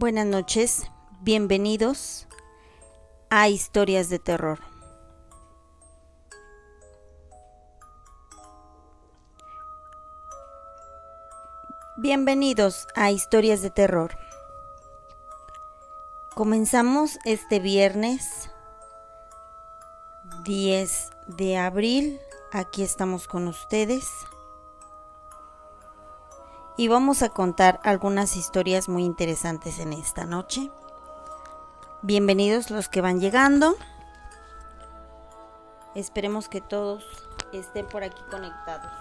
Buenas noches, bienvenidos a Historias de Terror. Bienvenidos a Historias de Terror. Comenzamos este viernes 10 de abril. Aquí estamos con ustedes y vamos a contar algunas historias muy interesantes en esta noche. Bienvenidos los que van llegando. Esperemos que todos estén por aquí conectados.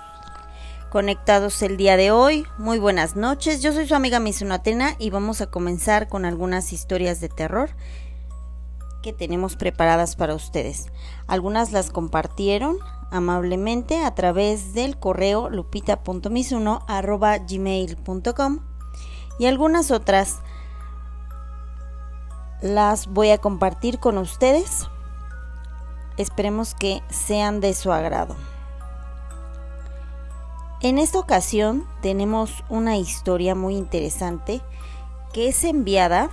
Conectados el día de hoy. Muy buenas noches. Yo soy su amiga Mizuno Atena y vamos a comenzar con algunas historias de terror que tenemos preparadas para ustedes. Algunas las compartieron amablemente a través del correo lupita.misuno.gmail.com y algunas otras las voy a compartir con ustedes. Esperemos que sean de su agrado. En esta ocasión tenemos una historia muy interesante que es enviada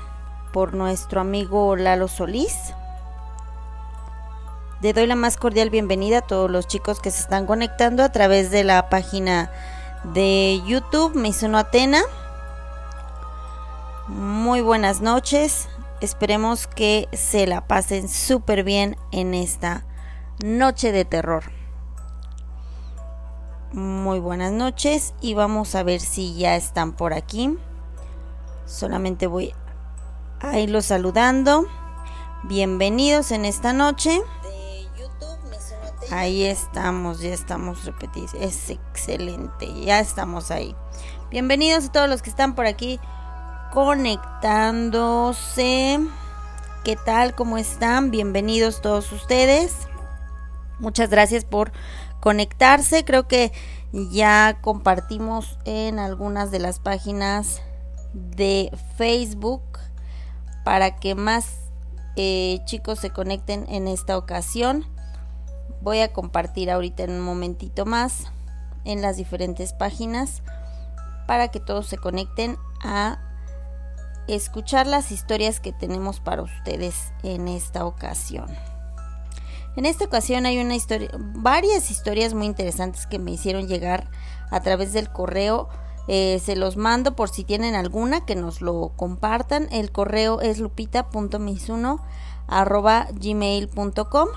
por nuestro amigo Lalo Solís le doy la más cordial bienvenida a todos los chicos que se están conectando a través de la página de YouTube Mizuno Atena. Muy buenas noches. Esperemos que se la pasen súper bien en esta noche de terror. Muy buenas noches y vamos a ver si ya están por aquí. Solamente voy a irlos saludando. Bienvenidos en esta noche. Ahí estamos, ya estamos repetidos. Es excelente, ya estamos ahí. Bienvenidos a todos los que están por aquí conectándose. ¿Qué tal? ¿Cómo están? Bienvenidos todos ustedes. Muchas gracias por conectarse. Creo que ya compartimos en algunas de las páginas de Facebook para que más eh, chicos se conecten en esta ocasión voy a compartir ahorita en un momentito más en las diferentes páginas para que todos se conecten a escuchar las historias que tenemos para ustedes en esta ocasión. En esta ocasión hay una historia, varias historias muy interesantes que me hicieron llegar a través del correo. Eh, se los mando por si tienen alguna que nos lo compartan. El correo es lupita.misuno@gmail.com.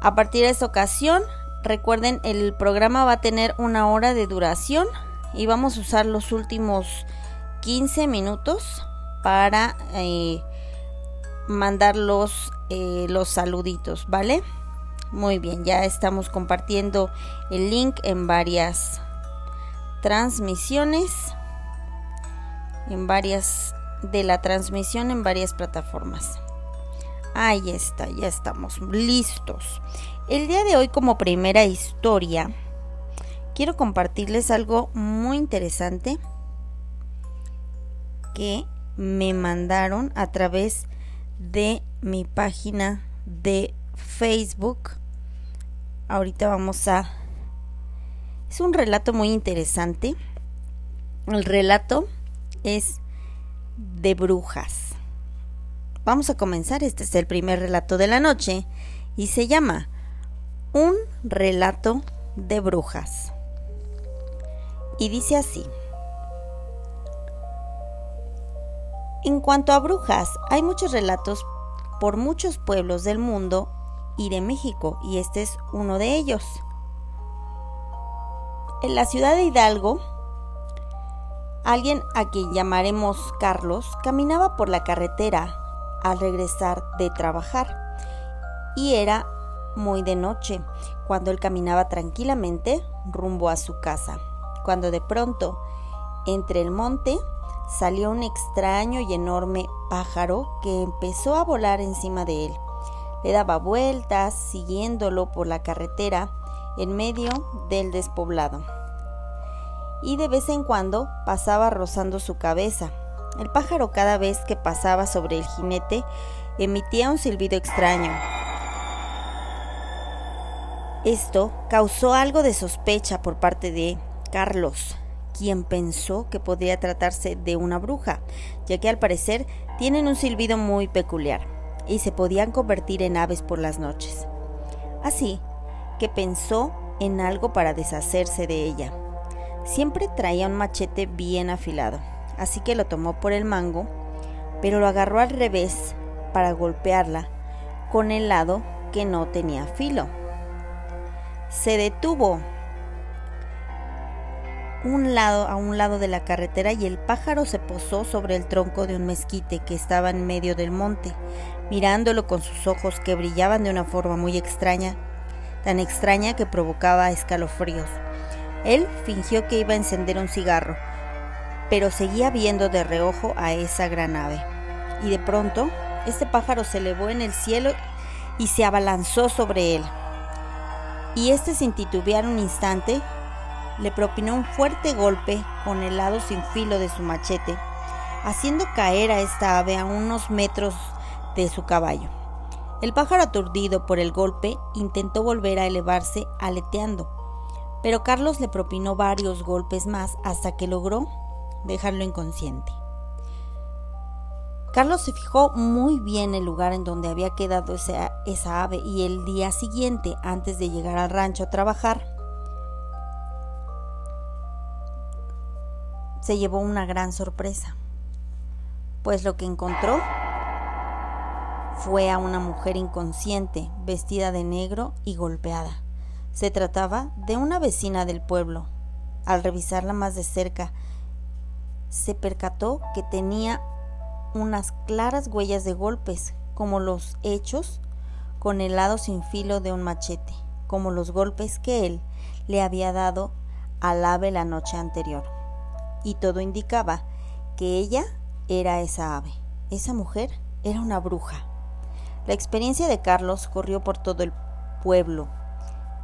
A partir de esta ocasión, recuerden, el programa va a tener una hora de duración y vamos a usar los últimos 15 minutos para eh, mandar los, eh, los saluditos, ¿vale? Muy bien, ya estamos compartiendo el link en varias transmisiones, en varias de la transmisión en varias plataformas. Ahí está, ya estamos listos. El día de hoy como primera historia, quiero compartirles algo muy interesante que me mandaron a través de mi página de Facebook. Ahorita vamos a... Es un relato muy interesante. El relato es de brujas. Vamos a comenzar, este es el primer relato de la noche y se llama Un relato de brujas. Y dice así. En cuanto a brujas, hay muchos relatos por muchos pueblos del mundo y de México, y este es uno de ellos. En la ciudad de Hidalgo, alguien a quien llamaremos Carlos caminaba por la carretera al regresar de trabajar. Y era muy de noche, cuando él caminaba tranquilamente rumbo a su casa, cuando de pronto, entre el monte, salió un extraño y enorme pájaro que empezó a volar encima de él. Le daba vueltas, siguiéndolo por la carretera en medio del despoblado. Y de vez en cuando pasaba rozando su cabeza, el pájaro cada vez que pasaba sobre el jinete emitía un silbido extraño. Esto causó algo de sospecha por parte de Carlos, quien pensó que podría tratarse de una bruja, ya que al parecer tienen un silbido muy peculiar y se podían convertir en aves por las noches. Así que pensó en algo para deshacerse de ella. Siempre traía un machete bien afilado, así que lo tomó por el mango, pero lo agarró al revés para golpearla con el lado que no tenía filo. Se detuvo un lado a un lado de la carretera y el pájaro se posó sobre el tronco de un mezquite que estaba en medio del monte, mirándolo con sus ojos que brillaban de una forma muy extraña, tan extraña que provocaba escalofríos. Él fingió que iba a encender un cigarro, pero seguía viendo de reojo a esa gran ave. Y de pronto, este pájaro se elevó en el cielo y se abalanzó sobre él. Y este sin titubear un instante le propinó un fuerte golpe con el lado sin filo de su machete, haciendo caer a esta ave a unos metros de su caballo. El pájaro aturdido por el golpe intentó volver a elevarse aleteando, pero Carlos le propinó varios golpes más hasta que logró dejarlo inconsciente. Carlos se fijó muy bien el lugar en donde había quedado esa, esa ave y el día siguiente, antes de llegar al rancho a trabajar, se llevó una gran sorpresa, pues lo que encontró fue a una mujer inconsciente, vestida de negro y golpeada. Se trataba de una vecina del pueblo. Al revisarla más de cerca, se percató que tenía unas claras huellas de golpes, como los hechos con el lado sin filo de un machete, como los golpes que él le había dado al ave la noche anterior y todo indicaba que ella era esa ave. Esa mujer era una bruja. La experiencia de Carlos corrió por todo el pueblo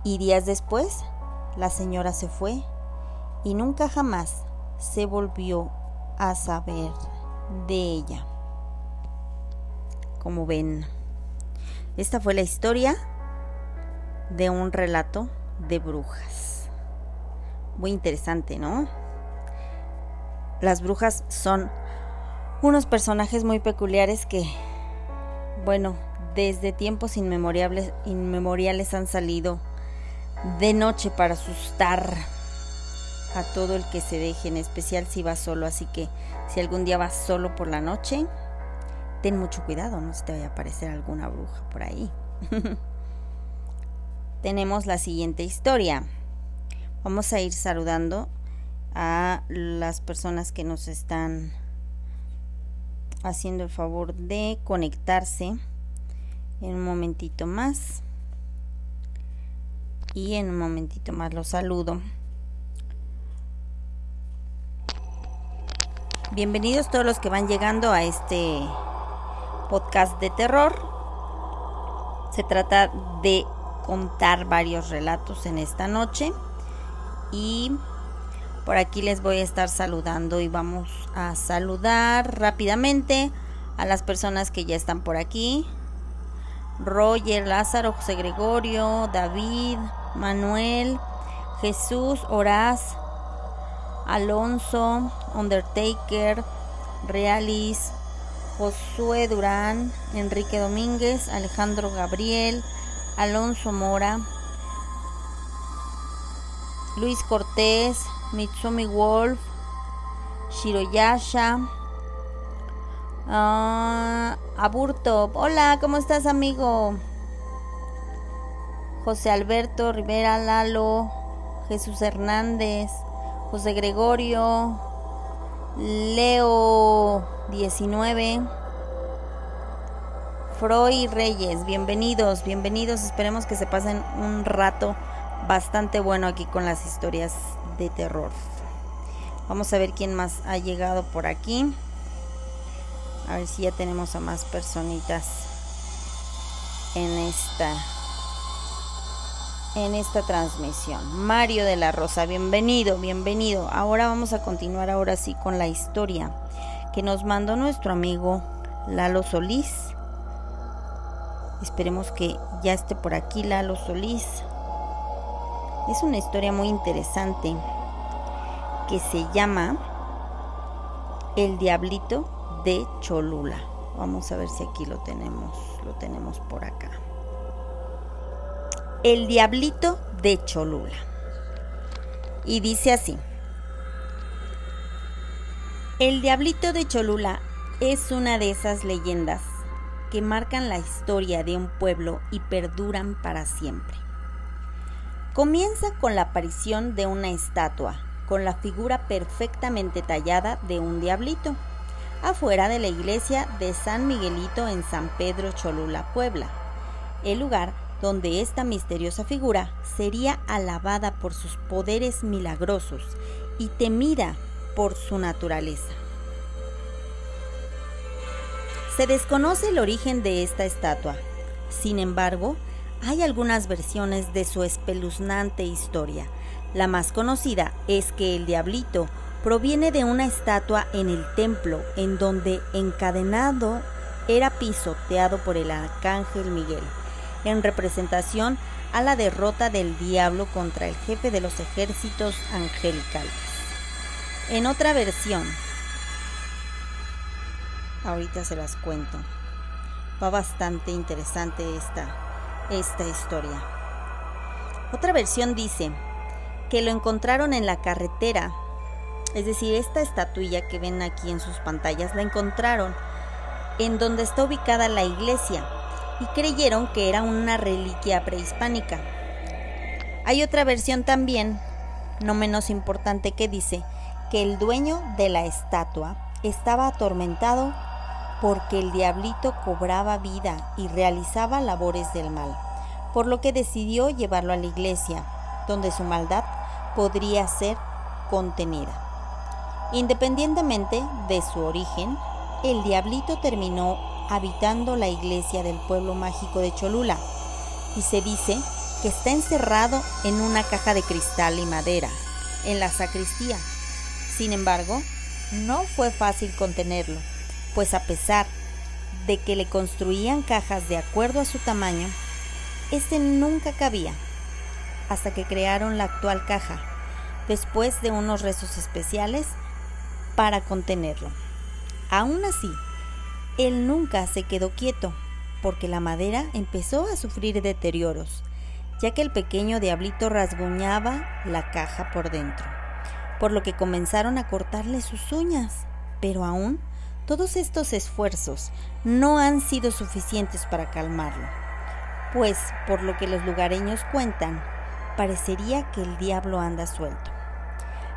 y días después la señora se fue y nunca jamás se volvió a saber de ella. Como ven, esta fue la historia de un relato de brujas. Muy interesante, ¿no? las brujas son unos personajes muy peculiares que, bueno, desde tiempos inmemoriales, inmemoriales han salido de noche para asustar a todo el que se deje, en especial si va solo. Así que si algún día vas solo por la noche, ten mucho cuidado, no se te vaya a aparecer alguna bruja por ahí. Tenemos la siguiente historia. Vamos a ir saludando a las personas que nos están haciendo el favor de conectarse en un momentito más y en un momentito más los saludo bienvenidos todos los que van llegando a este podcast de terror se trata de contar varios relatos en esta noche y por aquí les voy a estar saludando y vamos a saludar rápidamente a las personas que ya están por aquí. Roger, Lázaro, José Gregorio, David, Manuel, Jesús, Horaz, Alonso, Undertaker, Realis, Josué Durán, Enrique Domínguez, Alejandro Gabriel, Alonso Mora, Luis Cortés, Mitsumi Wolf, Shiroyasha, uh, Aburto. Hola, ¿cómo estás, amigo? José Alberto Rivera Lalo, Jesús Hernández, José Gregorio, Leo 19, Freud Reyes, bienvenidos, bienvenidos. Esperemos que se pasen un rato bastante bueno aquí con las historias de terror. Vamos a ver quién más ha llegado por aquí. A ver si ya tenemos a más personitas en esta en esta transmisión. Mario de la Rosa, bienvenido, bienvenido. Ahora vamos a continuar ahora sí con la historia que nos mandó nuestro amigo Lalo Solís. Esperemos que ya esté por aquí Lalo Solís. Es una historia muy interesante que se llama El Diablito de Cholula. Vamos a ver si aquí lo tenemos, lo tenemos por acá. El Diablito de Cholula. Y dice así. El Diablito de Cholula es una de esas leyendas que marcan la historia de un pueblo y perduran para siempre. Comienza con la aparición de una estatua con la figura perfectamente tallada de un diablito, afuera de la iglesia de San Miguelito en San Pedro Cholula, Puebla, el lugar donde esta misteriosa figura sería alabada por sus poderes milagrosos y temida por su naturaleza. Se desconoce el origen de esta estatua, sin embargo, hay algunas versiones de su espeluznante historia. La más conocida es que el diablito proviene de una estatua en el templo en donde encadenado era pisoteado por el arcángel Miguel, en representación a la derrota del diablo contra el jefe de los ejércitos angelicales. En otra versión, ahorita se las cuento, va bastante interesante esta, esta historia. Otra versión dice que lo encontraron en la carretera, es decir, esta estatuilla que ven aquí en sus pantallas, la encontraron en donde está ubicada la iglesia y creyeron que era una reliquia prehispánica. Hay otra versión también, no menos importante, que dice que el dueño de la estatua estaba atormentado porque el diablito cobraba vida y realizaba labores del mal, por lo que decidió llevarlo a la iglesia, donde su maldad podría ser contenida. Independientemente de su origen, el diablito terminó habitando la iglesia del pueblo mágico de Cholula y se dice que está encerrado en una caja de cristal y madera en la sacristía. Sin embargo, no fue fácil contenerlo pues a pesar de que le construían cajas de acuerdo a su tamaño, este nunca cabía, hasta que crearon la actual caja, después de unos rezos especiales para contenerlo. Aún así, él nunca se quedó quieto, porque la madera empezó a sufrir deterioros, ya que el pequeño diablito rasguñaba la caja por dentro, por lo que comenzaron a cortarle sus uñas, pero aún todos estos esfuerzos no han sido suficientes para calmarlo, pues por lo que los lugareños cuentan, parecería que el diablo anda suelto.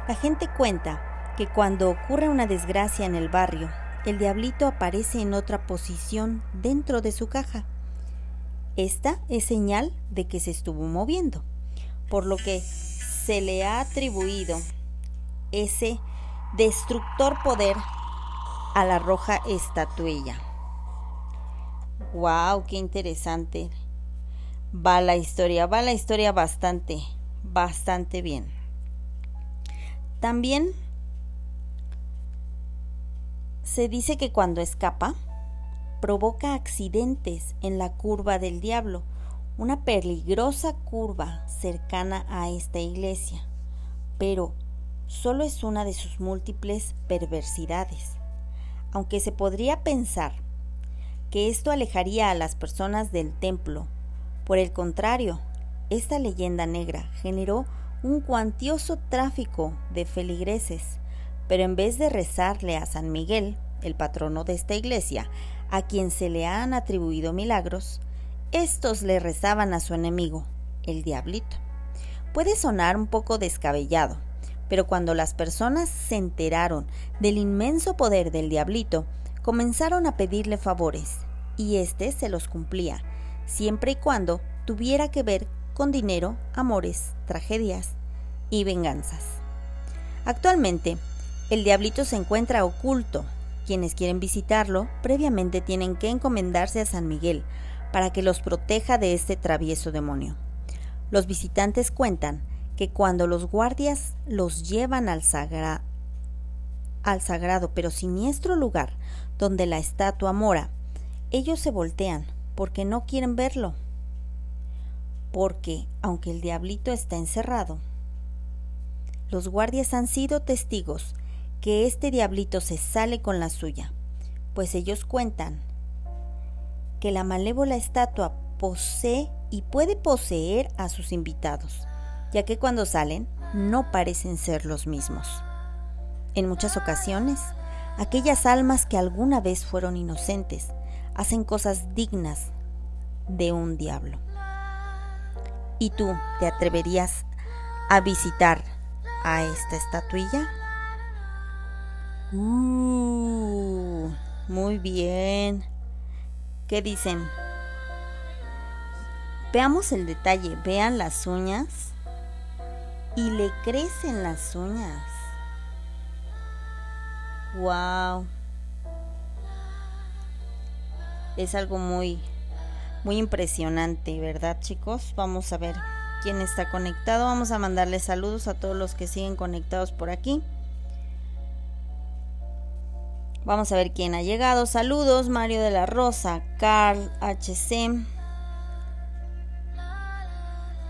La gente cuenta que cuando ocurre una desgracia en el barrio, el diablito aparece en otra posición dentro de su caja. Esta es señal de que se estuvo moviendo, por lo que se le ha atribuido ese destructor poder a la roja estatuilla. ¡Wow! ¡Qué interesante! Va la historia, va la historia bastante, bastante bien. También se dice que cuando escapa, provoca accidentes en la curva del diablo, una peligrosa curva cercana a esta iglesia, pero solo es una de sus múltiples perversidades aunque se podría pensar que esto alejaría a las personas del templo. Por el contrario, esta leyenda negra generó un cuantioso tráfico de feligreses, pero en vez de rezarle a San Miguel, el patrono de esta iglesia, a quien se le han atribuido milagros, estos le rezaban a su enemigo, el diablito. Puede sonar un poco descabellado, pero cuando las personas se enteraron del inmenso poder del diablito, comenzaron a pedirle favores, y éste se los cumplía, siempre y cuando tuviera que ver con dinero, amores, tragedias y venganzas. Actualmente, el diablito se encuentra oculto. Quienes quieren visitarlo previamente tienen que encomendarse a San Miguel para que los proteja de este travieso demonio. Los visitantes cuentan que cuando los guardias los llevan al, al sagrado pero siniestro lugar donde la estatua mora, ellos se voltean porque no quieren verlo. Porque, aunque el diablito está encerrado, los guardias han sido testigos que este diablito se sale con la suya, pues ellos cuentan que la malévola estatua posee y puede poseer a sus invitados, ya que cuando salen no parecen ser los mismos. En muchas ocasiones, aquellas almas que alguna vez fueron inocentes hacen cosas dignas de un diablo. ¿Y tú te atreverías a visitar a esta estatuilla? Uh, muy bien. ¿Qué dicen? Veamos el detalle. Vean las uñas. Y le crecen las uñas. Wow. Es algo muy muy impresionante, ¿verdad, chicos? Vamos a ver quién está conectado. Vamos a mandarle saludos a todos los que siguen conectados por aquí. Vamos a ver quién ha llegado. Saludos, Mario de la Rosa, Carl HC,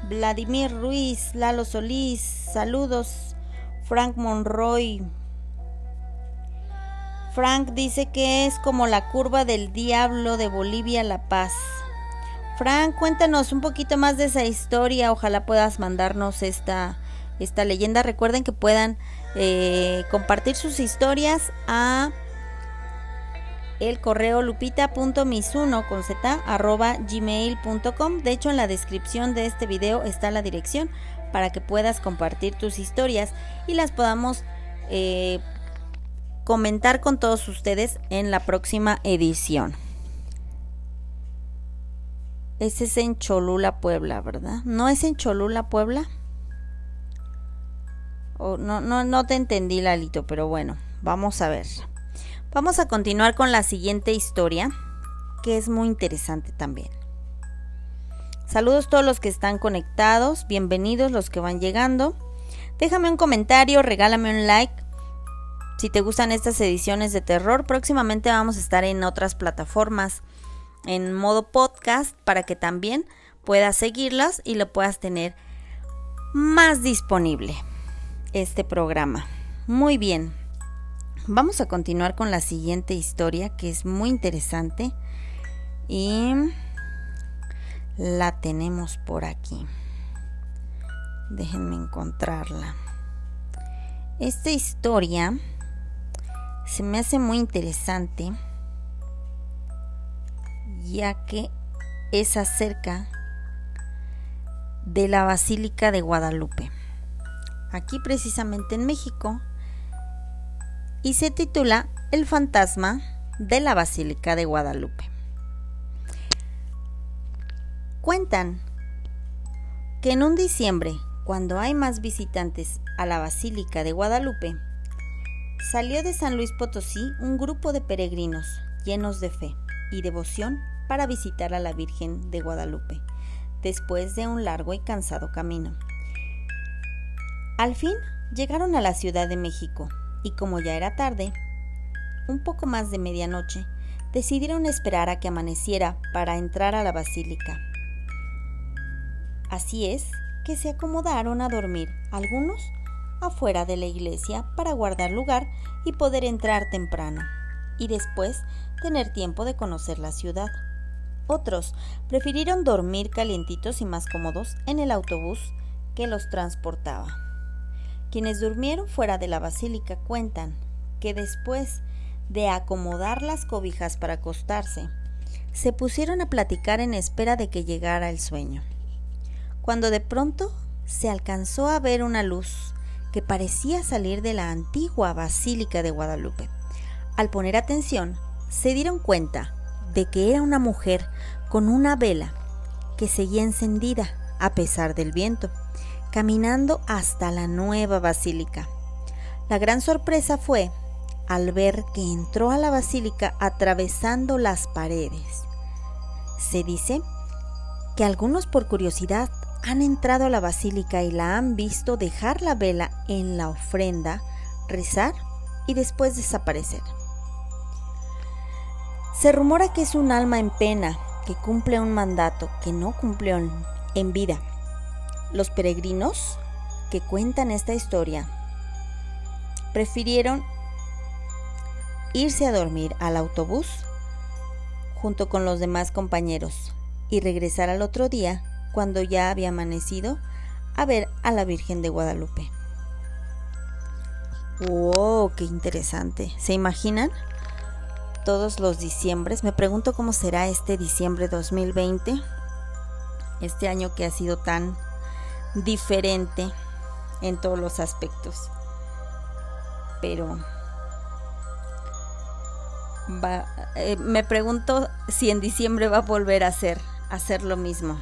Vladimir Ruiz, Lalo Solís, saludos, Frank Monroy. Frank dice que es como la curva del diablo de Bolivia La Paz. Frank, cuéntanos un poquito más de esa historia. Ojalá puedas mandarnos esta, esta leyenda. Recuerden que puedan eh, compartir sus historias a el correo lupita.misuno con z arroba. De hecho, en la descripción de este video está la dirección para que puedas compartir tus historias y las podamos eh, comentar con todos ustedes en la próxima edición. Ese es en Cholula, Puebla, ¿verdad? ¿No es en Cholula, Puebla? Oh, no, no, no te entendí, Lalito, pero bueno, vamos a ver. Vamos a continuar con la siguiente historia, que es muy interesante también. Saludos todos los que están conectados, bienvenidos los que van llegando. Déjame un comentario, regálame un like. Si te gustan estas ediciones de terror, próximamente vamos a estar en otras plataformas en modo podcast para que también puedas seguirlas y lo puedas tener más disponible este programa. Muy bien. Vamos a continuar con la siguiente historia que es muy interesante y la tenemos por aquí. Déjenme encontrarla. Esta historia se me hace muy interesante ya que es acerca de la Basílica de Guadalupe, aquí precisamente en México, y se titula El fantasma de la Basílica de Guadalupe. Cuentan que en un diciembre, cuando hay más visitantes a la Basílica de Guadalupe, salió de San Luis Potosí un grupo de peregrinos llenos de fe y devoción para visitar a la Virgen de Guadalupe, después de un largo y cansado camino. Al fin llegaron a la Ciudad de México y como ya era tarde, un poco más de medianoche, decidieron esperar a que amaneciera para entrar a la basílica. Así es que se acomodaron a dormir algunos afuera de la iglesia para guardar lugar y poder entrar temprano, y después tener tiempo de conocer la ciudad. Otros prefirieron dormir calientitos y más cómodos en el autobús que los transportaba. Quienes durmieron fuera de la basílica cuentan que después de acomodar las cobijas para acostarse, se pusieron a platicar en espera de que llegara el sueño. Cuando de pronto se alcanzó a ver una luz que parecía salir de la antigua Basílica de Guadalupe. Al poner atención, se dieron cuenta de que era una mujer con una vela que seguía encendida a pesar del viento, caminando hasta la nueva basílica. La gran sorpresa fue al ver que entró a la basílica atravesando las paredes. Se dice que algunos por curiosidad han entrado a la basílica y la han visto dejar la vela en la ofrenda, rezar y después desaparecer. Se rumora que es un alma en pena que cumple un mandato que no cumplió en vida. Los peregrinos que cuentan esta historia prefirieron irse a dormir al autobús junto con los demás compañeros y regresar al otro día, cuando ya había amanecido, a ver a la Virgen de Guadalupe. ¡Wow! ¡Qué interesante! ¿Se imaginan? Todos los diciembres. Me pregunto cómo será este diciembre 2020. Este año que ha sido tan diferente en todos los aspectos. Pero eh, me pregunto si en diciembre va a volver a hacer, hacer lo mismo.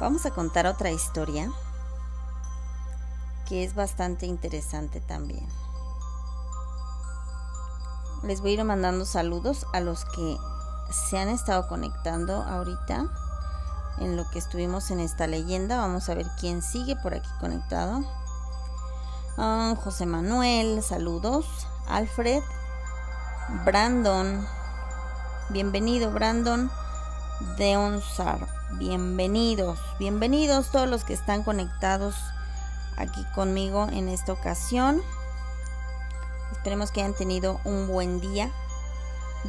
Vamos a contar otra historia que es bastante interesante también. Les voy a ir mandando saludos a los que se han estado conectando ahorita en lo que estuvimos en esta leyenda. Vamos a ver quién sigue por aquí conectado. Ah, José Manuel, saludos. Alfred, Brandon. Bienvenido, Brandon. Deonsar. Bienvenidos. Bienvenidos todos los que están conectados aquí conmigo en esta ocasión. Esperemos que hayan tenido un buen día.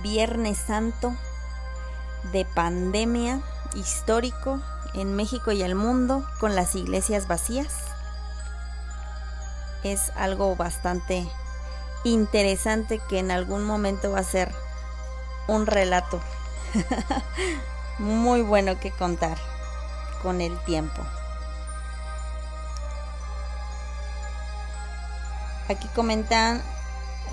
Viernes Santo de pandemia histórico en México y el mundo con las iglesias vacías. Es algo bastante interesante que en algún momento va a ser un relato muy bueno que contar con el tiempo. Aquí comentan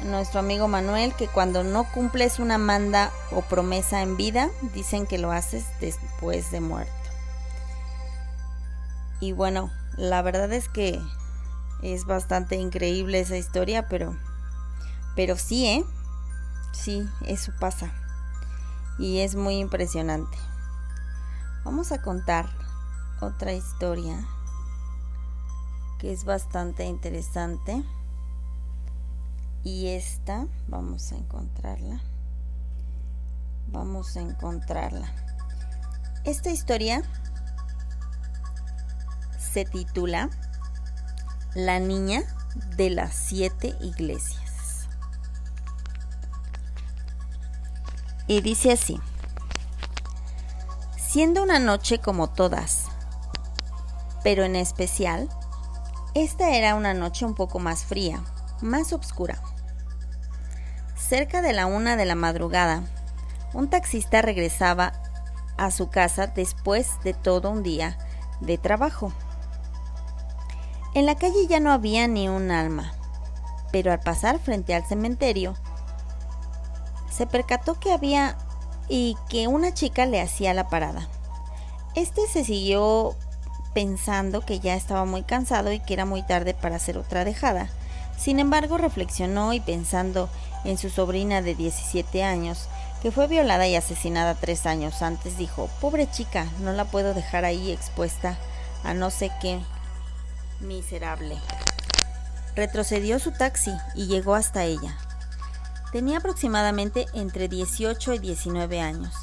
nuestro amigo Manuel que cuando no cumples una manda o promesa en vida, dicen que lo haces después de muerto. Y bueno, la verdad es que es bastante increíble esa historia, pero pero sí, ¿eh? Sí, eso pasa. Y es muy impresionante. Vamos a contar otra historia que es bastante interesante. Y esta, vamos a encontrarla. Vamos a encontrarla. Esta historia se titula La niña de las siete iglesias. y dice así, siendo una noche como todas, pero en especial, esta era una noche un poco más fría, más oscura. Cerca de la una de la madrugada, un taxista regresaba a su casa después de todo un día de trabajo. En la calle ya no había ni un alma, pero al pasar frente al cementerio, se percató que había y que una chica le hacía la parada. Este se siguió pensando que ya estaba muy cansado y que era muy tarde para hacer otra dejada. Sin embargo, reflexionó y pensando en su sobrina de 17 años, que fue violada y asesinada tres años antes, dijo, pobre chica, no la puedo dejar ahí expuesta a no sé qué miserable. Retrocedió su taxi y llegó hasta ella. Tenía aproximadamente entre 18 y 19 años.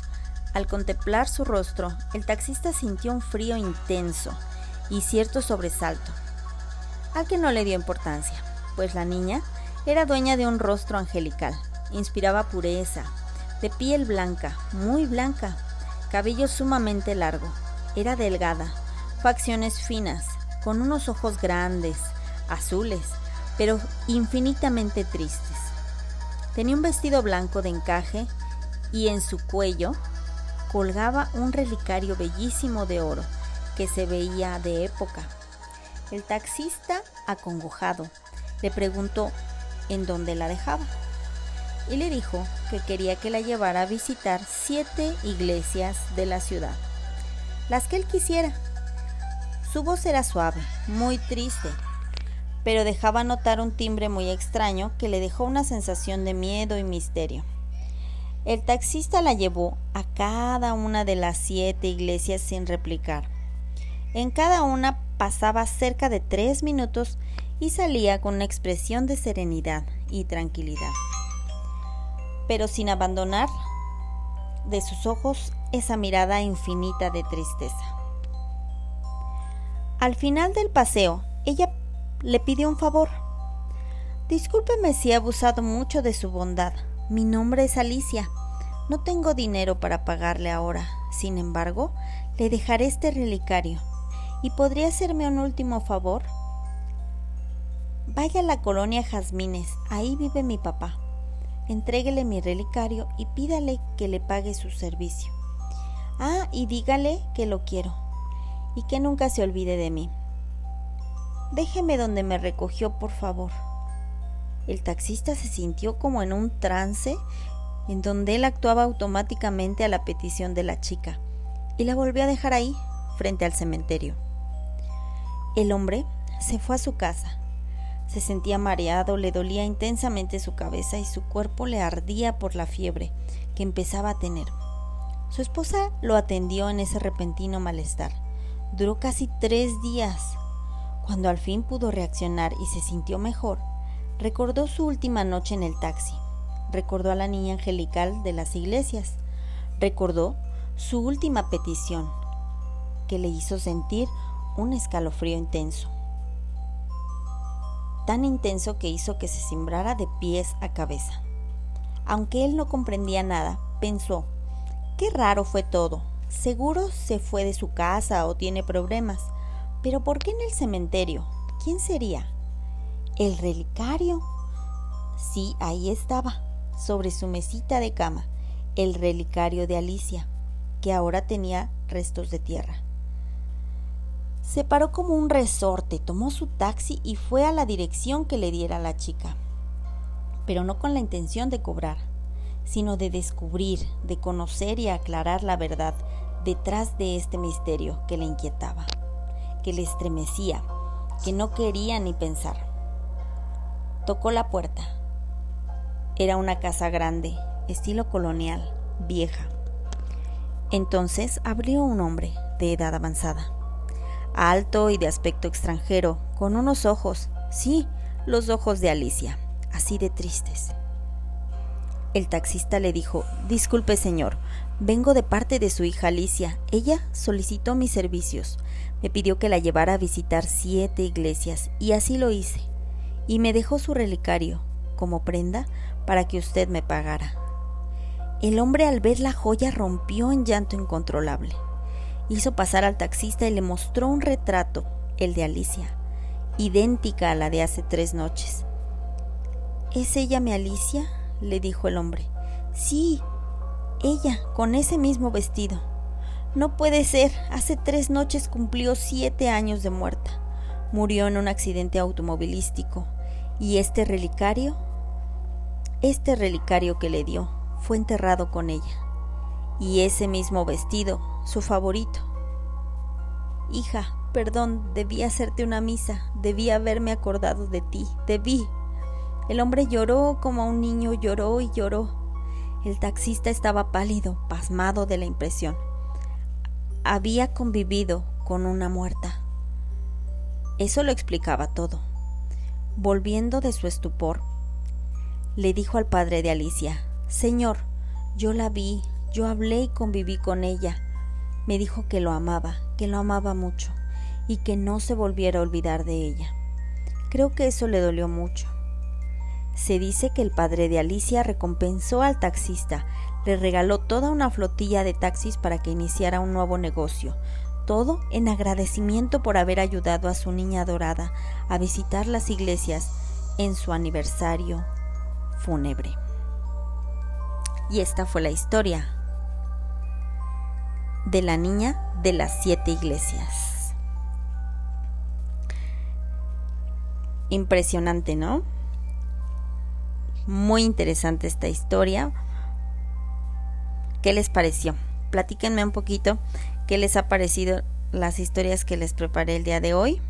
Al contemplar su rostro, el taxista sintió un frío intenso y cierto sobresalto, al que no le dio importancia, pues la niña era dueña de un rostro angelical, inspiraba pureza, de piel blanca, muy blanca, cabello sumamente largo, era delgada, facciones finas, con unos ojos grandes, azules, pero infinitamente tristes. Tenía un vestido blanco de encaje y en su cuello colgaba un relicario bellísimo de oro que se veía de época. El taxista, acongojado, le preguntó en dónde la dejaba y le dijo que quería que la llevara a visitar siete iglesias de la ciudad, las que él quisiera. Su voz era suave, muy triste, pero dejaba notar un timbre muy extraño que le dejó una sensación de miedo y misterio. El taxista la llevó a cada una de las siete iglesias sin replicar. En cada una pasaba cerca de tres minutos y salía con una expresión de serenidad y tranquilidad, pero sin abandonar de sus ojos esa mirada infinita de tristeza. Al final del paseo, ella le pidió un favor. Discúlpeme si he abusado mucho de su bondad. Mi nombre es Alicia. No tengo dinero para pagarle ahora. Sin embargo, le dejaré este relicario. ¿Y podría hacerme un último favor? Vaya a la colonia Jazmines, ahí vive mi papá. Entréguele mi relicario y pídale que le pague su servicio. Ah, y dígale que lo quiero y que nunca se olvide de mí. Déjeme donde me recogió, por favor. El taxista se sintió como en un trance en donde él actuaba automáticamente a la petición de la chica y la volvió a dejar ahí, frente al cementerio. El hombre se fue a su casa. Se sentía mareado, le dolía intensamente su cabeza y su cuerpo le ardía por la fiebre que empezaba a tener. Su esposa lo atendió en ese repentino malestar. Duró casi tres días. Cuando al fin pudo reaccionar y se sintió mejor, recordó su última noche en el taxi, recordó a la niña angelical de las iglesias, recordó su última petición, que le hizo sentir un escalofrío intenso. Tan intenso que hizo que se cimbrara de pies a cabeza. Aunque él no comprendía nada, pensó, qué raro fue todo. Seguro se fue de su casa o tiene problemas. Pero ¿por qué en el cementerio? ¿Quién sería? ¿El relicario? Sí, ahí estaba, sobre su mesita de cama, el relicario de Alicia que ahora tenía restos de tierra. Se paró como un resorte, tomó su taxi y fue a la dirección que le diera la chica, pero no con la intención de cobrar, sino de descubrir, de conocer y aclarar la verdad detrás de este misterio que le inquietaba, que le estremecía, que no quería ni pensar. Tocó la puerta. Era una casa grande, estilo colonial, vieja. Entonces abrió un hombre de edad avanzada, alto y de aspecto extranjero, con unos ojos, sí, los ojos de Alicia, así de tristes. El taxista le dijo, Disculpe señor, vengo de parte de su hija Alicia. Ella solicitó mis servicios. Me pidió que la llevara a visitar siete iglesias, y así lo hice. Y me dejó su relicario, como prenda, para que usted me pagara. El hombre al ver la joya rompió en llanto incontrolable. Hizo pasar al taxista y le mostró un retrato, el de Alicia, idéntica a la de hace tres noches. ¿Es ella mi Alicia? le dijo el hombre. Sí, ella, con ese mismo vestido. No puede ser, hace tres noches cumplió siete años de muerta. Murió en un accidente automovilístico. ¿Y este relicario? Este relicario que le dio fue enterrado con ella. Y ese mismo vestido, su favorito. Hija, perdón, debí hacerte una misa, debí haberme acordado de ti, debí. El hombre lloró como un niño, lloró y lloró. El taxista estaba pálido, pasmado de la impresión. Había convivido con una muerta. Eso lo explicaba todo. Volviendo de su estupor, le dijo al padre de Alicia, Señor, yo la vi, yo hablé y conviví con ella. Me dijo que lo amaba, que lo amaba mucho y que no se volviera a olvidar de ella. Creo que eso le dolió mucho. Se dice que el padre de Alicia recompensó al taxista, le regaló toda una flotilla de taxis para que iniciara un nuevo negocio, todo en agradecimiento por haber ayudado a su niña adorada a visitar las iglesias en su aniversario fúnebre. Y esta fue la historia de la niña de las siete iglesias. Impresionante, ¿no? Muy interesante esta historia. ¿Qué les pareció? Platíquenme un poquito qué les ha parecido las historias que les preparé el día de hoy.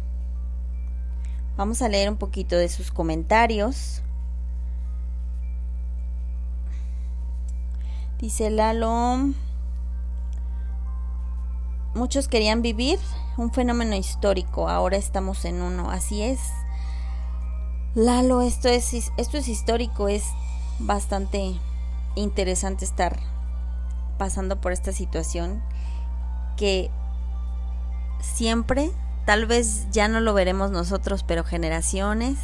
Vamos a leer un poquito de sus comentarios. Dice Lalo, muchos querían vivir un fenómeno histórico, ahora estamos en uno, así es. Lalo, esto es, esto es histórico, es bastante interesante estar pasando por esta situación que siempre tal vez ya no lo veremos nosotros, pero generaciones,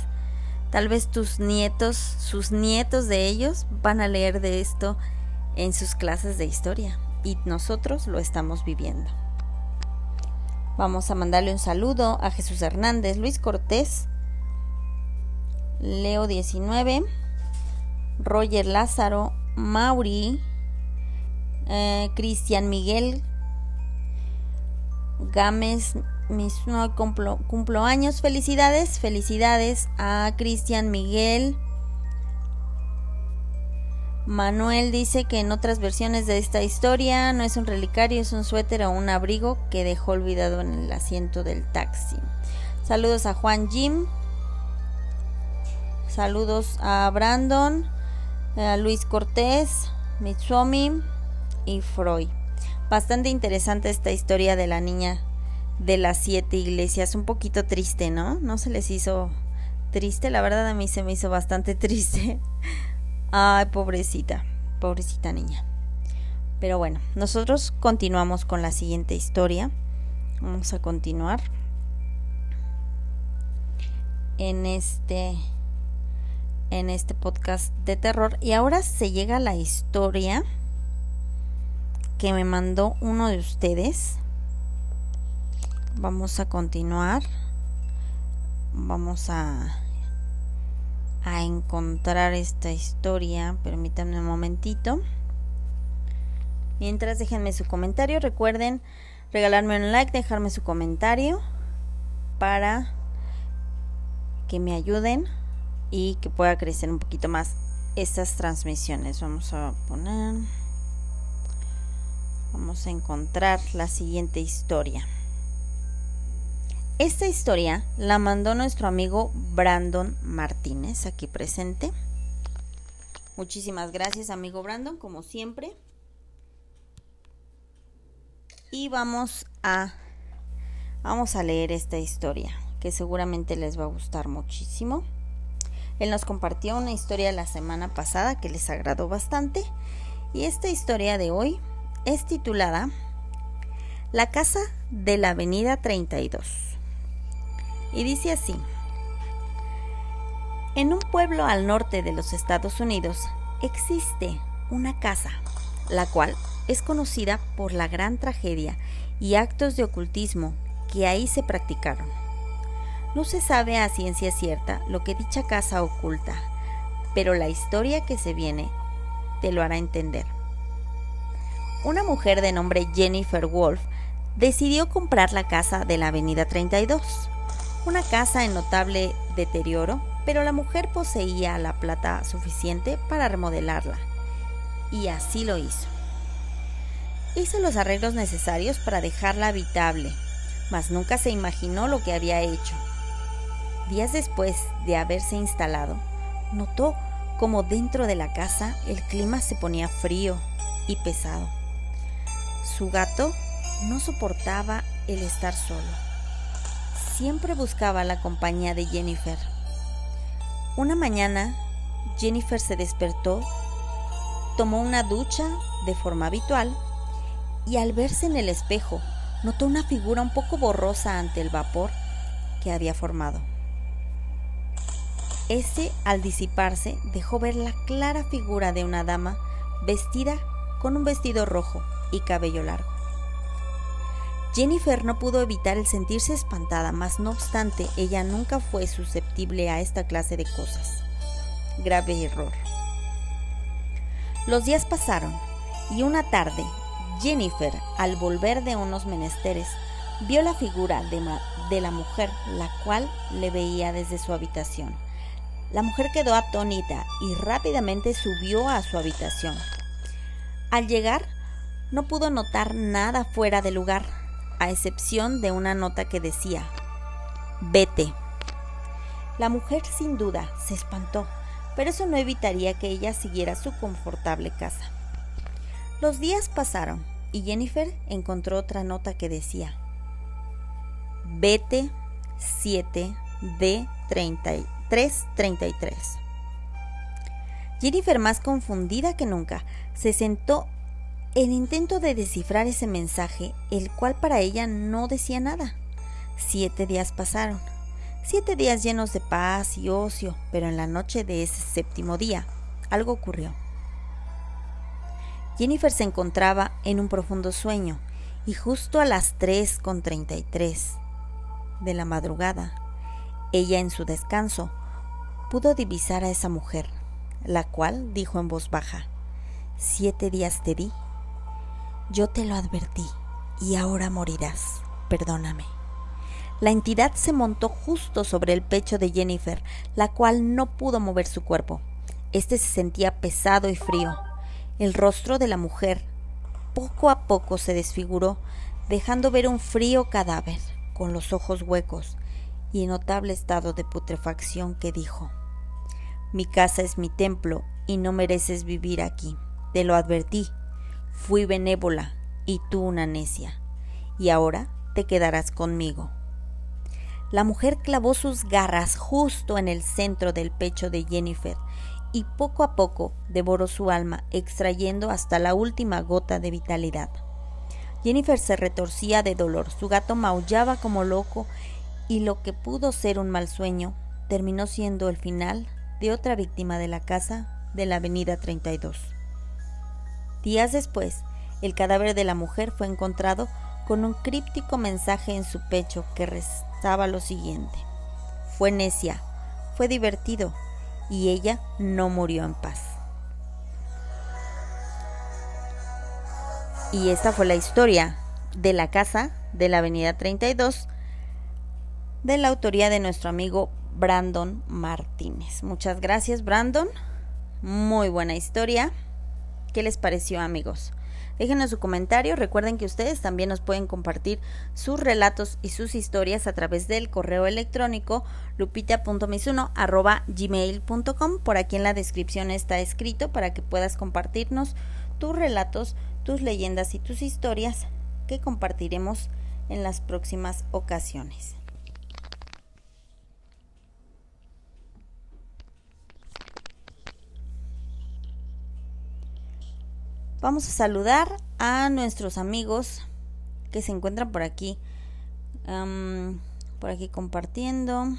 tal vez tus nietos, sus nietos de ellos van a leer de esto en sus clases de historia y nosotros lo estamos viviendo. Vamos a mandarle un saludo a Jesús Hernández, Luis Cortés, Leo 19, Roger Lázaro, Mauri, eh, Cristian Miguel Gámez, mis, no, cumplo, cumplo años, felicidades, felicidades a Cristian Miguel. Manuel dice que en otras versiones de esta historia no es un relicario, es un suéter o un abrigo que dejó olvidado en el asiento del taxi. Saludos a Juan Jim. Saludos a Brandon, a Luis Cortés, Mitsuomi y Freud. Bastante interesante esta historia de la niña de las siete iglesias. Un poquito triste, ¿no? No se les hizo triste. La verdad a mí se me hizo bastante triste. Ay, pobrecita. Pobrecita niña. Pero bueno, nosotros continuamos con la siguiente historia. Vamos a continuar en este en este podcast de terror y ahora se llega a la historia que me mandó uno de ustedes vamos a continuar vamos a a encontrar esta historia. Permítanme un momentito. Mientras déjenme su comentario. Recuerden regalarme un like dejarme su comentario para que me ayuden y que pueda crecer un poquito más estas transmisiones. Vamos a poner vamos a encontrar la siguiente historia esta historia la mandó nuestro amigo Brandon Martínez, aquí presente. Muchísimas gracias, amigo Brandon, como siempre. Y vamos a vamos a leer esta historia, que seguramente les va a gustar muchísimo. Él nos compartió una historia la semana pasada que les agradó bastante y esta historia de hoy es titulada La casa de la Avenida 32. Y dice así, en un pueblo al norte de los Estados Unidos existe una casa, la cual es conocida por la gran tragedia y actos de ocultismo que ahí se practicaron. No se sabe a ciencia cierta lo que dicha casa oculta, pero la historia que se viene te lo hará entender. Una mujer de nombre Jennifer Wolf decidió comprar la casa de la Avenida 32 una casa en notable deterioro, pero la mujer poseía la plata suficiente para remodelarla, y así lo hizo. Hizo los arreglos necesarios para dejarla habitable, mas nunca se imaginó lo que había hecho. Días después de haberse instalado, notó como dentro de la casa el clima se ponía frío y pesado. Su gato no soportaba el estar solo siempre buscaba la compañía de Jennifer. Una mañana, Jennifer se despertó, tomó una ducha de forma habitual y al verse en el espejo notó una figura un poco borrosa ante el vapor que había formado. Ese, al disiparse, dejó ver la clara figura de una dama vestida con un vestido rojo y cabello largo. Jennifer no pudo evitar el sentirse espantada, mas no obstante ella nunca fue susceptible a esta clase de cosas. Grave error. Los días pasaron y una tarde Jennifer, al volver de unos menesteres, vio la figura de, la mujer, la cual le veía desde su habitación. La mujer quedó atónita y rápidamente subió a su habitación. Al llegar, no pudo notar nada fuera de lugar, a excepción de una nota que decía, vete. La mujer sin duda se espantó, pero eso no evitaría que ella siguiera su confortable casa. Los días pasaron y Jennifer encontró otra nota que decía, vete 7 d 3333. Jennifer, más confundida que nunca, se sentó el intento de descifrar ese mensaje, el cual para ella no decía nada. Siete días pasaron, siete días llenos de paz y ocio, pero en la noche de ese séptimo día algo ocurrió. Jennifer se encontraba en un profundo sueño y justo a las 3.33 de la madrugada, ella en su descanso pudo divisar a esa mujer, la cual dijo en voz baja, Siete días te di, yo te lo advertí, y ahora morirás, perdóname. La entidad se montó justo sobre el pecho de Jennifer, la cual no pudo mover su cuerpo. Este se sentía pesado y frío. El rostro de la mujer poco a poco se desfiguró, dejando ver un frío cadáver, con los ojos huecos y en notable estado de putrefacción, que dijo Mi casa es mi templo y no mereces vivir aquí. Te lo advertí. Fui benévola y tú una necia. Y ahora te quedarás conmigo. La mujer clavó sus garras justo en el centro del pecho de Jennifer y poco a poco devoró su alma, extrayendo hasta la última gota de vitalidad. Jennifer se retorcía de dolor, su gato maullaba como loco y lo que pudo ser un mal sueño terminó siendo el final de otra víctima de la casa de la Avenida 32. Días después, el cadáver de la mujer fue encontrado con un críptico mensaje en su pecho que estaba lo siguiente. Fue necia, fue divertido y ella no murió en paz. Y esta fue la historia de la casa de la Avenida 32 de la autoría de nuestro amigo Brandon Martínez. Muchas gracias Brandon. Muy buena historia. ¿Qué les pareció amigos? Déjenos su comentario. Recuerden que ustedes también nos pueden compartir sus relatos y sus historias a través del correo electrónico lupita.misuno.gmail.com. Por aquí en la descripción está escrito para que puedas compartirnos tus relatos, tus leyendas y tus historias que compartiremos en las próximas ocasiones. Vamos a saludar a nuestros amigos que se encuentran por aquí. por aquí compartiendo.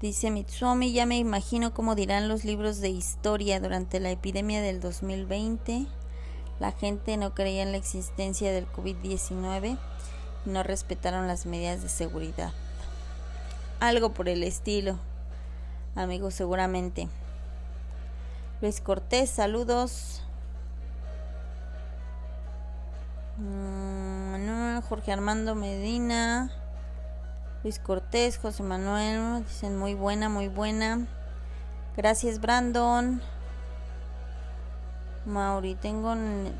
Dice Mitsuomi, ya me imagino cómo dirán los libros de historia durante la epidemia del 2020. La gente no creía en la existencia del COVID-19 y no respetaron las medidas de seguridad. Algo por el estilo amigos, seguramente. Luis Cortés, saludos. Mm, Jorge Armando Medina. Luis Cortés, José Manuel, dicen muy buena, muy buena. Gracias, Brandon. Mauri, tengo,